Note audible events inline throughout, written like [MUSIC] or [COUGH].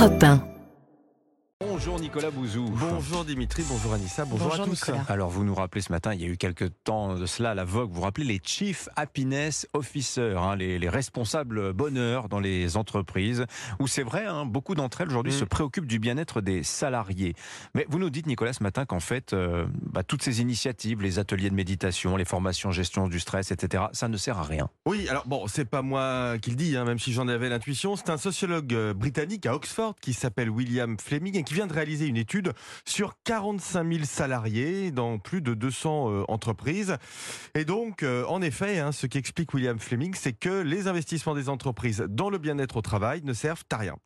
Europe 1. Bonjour Nicolas Bouzou. Bonjour Dimitri, bonjour Anissa, bonjour, Bonjour à tous. Nicolas. Alors vous nous rappelez ce matin, il y a eu quelques temps de cela à la Vogue, vous vous rappelez les Chief Happiness Officers, hein, les, les responsables bonheur dans les entreprises, où c'est vrai, hein, beaucoup d'entre elles aujourd'hui Mm. se préoccupent du bien-être des salariés. Mais vous nous dites Nicolas ce matin qu'en fait, euh, bah, toutes ces initiatives, les ateliers de méditation, les formations gestion du stress, etc., ça ne sert à rien. Oui, alors bon, c'est pas moi qui le dis, hein, même si j'en avais l'intuition. C'est un sociologue euh, britannique à Oxford qui s'appelle William Fleming et qui vient de réaliser une étude sur 45 000 salariés dans plus de 200 euh, entreprises. Et donc, euh, en effet, hein, ce qu'explique William Fleming, c'est que les investissements des entreprises dans le bien-être au travail ne servent à rien.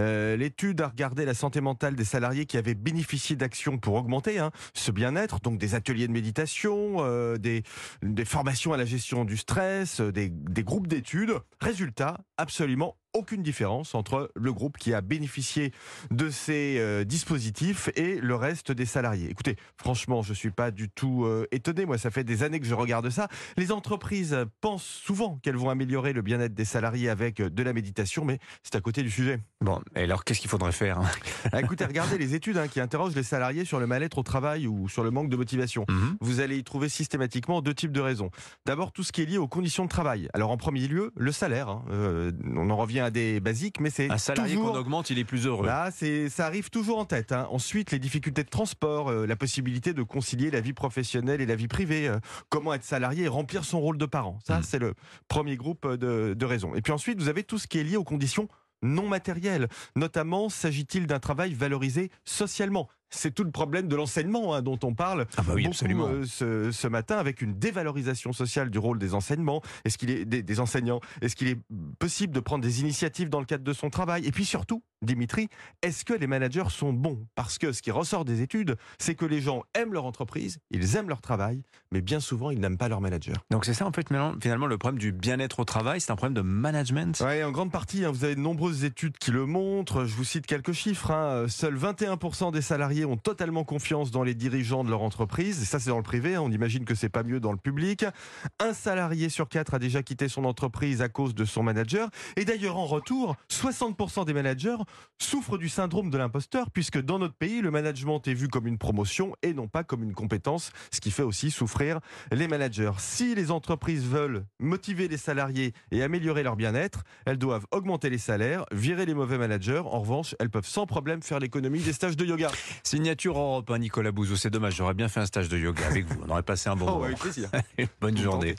Euh, L'étude a regardé la santé mentale des salariés qui avaient bénéficié d'actions pour augmenter hein, ce bien-être, donc des ateliers de méditation, des, formations à la gestion du stress, des, des groupes d'études. Résultat, absolument aucune différence entre le groupe qui a bénéficié de ces euh, dispositifs et le reste des salariés. Écoutez, franchement, je suis pas du tout euh, étonné. Moi, ça fait des années que je regarde ça. Les entreprises pensent souvent qu'elles vont améliorer le bien-être des salariés avec euh, de la méditation, mais c'est à côté du sujet. Bon, et alors qu'est-ce qu'il faudrait faire hein? Ah, écoutez, regardez les études hein, qui interrogent les salariés sur le mal-être au travail ou sur le manque de motivation. Mhm. Vous allez y trouver systématiquement deux types de raisons. D'abord, tout ce qui est lié aux conditions de travail. Alors, en premier lieu, le salaire. hein. Euh, on en revient à des basiques, mais c'est Un salarié toujours... qu'on augmente, il est plus heureux. Là, c'est, ça arrive toujours en tête. hein. Ensuite, les difficultés de transport, euh, la possibilité de concilier la vie professionnelle et la vie privée, euh, comment être salarié et remplir son rôle de parent. Ça, Mm. c'est le premier groupe euh, de, de raisons. Et puis ensuite, vous avez tout ce qui est lié aux conditions non matérielles. Notamment, s'agit-il d'un travail valorisé socialement? C'est tout le problème de l'enseignement hein, dont on parle Ah bah oui, beaucoup, absolument. euh, ce, ce matin avec une dévalorisation sociale du rôle des enseignements. Est-ce qu'il est des, des enseignants Est-ce qu'il est possible de prendre des initiatives dans le cadre de son travail? Et puis surtout, Dimitri, est-ce que les managers sont bons? Parce que ce qui ressort des études, c'est que les gens aiment leur entreprise, ils aiment leur travail, mais bien souvent ils n'aiment pas leur manager. Donc c'est ça en fait finalement, le problème du bien-être au travail, c'est un problème de management. Ouais, en grande partie, hein, vous avez de nombreuses études qui le montrent. Je vous cite quelques chiffres. hein. Seuls 21% des salariés ont totalement confiance dans les dirigeants de leur entreprise. Et ça, c'est dans le privé. hein. On imagine que c'est pas mieux dans le public. Un salarié sur quatre a déjà quitté son entreprise à cause de son manager. Et d'ailleurs, en retour, 60% des managers souffrent du syndrome de l'imposteur, puisque dans notre pays, le management est vu comme une promotion et non pas comme une compétence, ce qui fait aussi souffrir les managers. Si les entreprises veulent motiver les salariés et améliorer leur bien-être, elles doivent augmenter les salaires, virer les mauvais managers. En revanche, elles peuvent sans problème faire l'économie des stages de yoga. Signature Europe, hein, Nicolas Bouzou. C'est dommage, j'aurais bien fait un stage de yoga avec vous. On aurait passé un bon [LAUGHS] Oh, moment. avec plaisir. [LAUGHS] Bonne journée.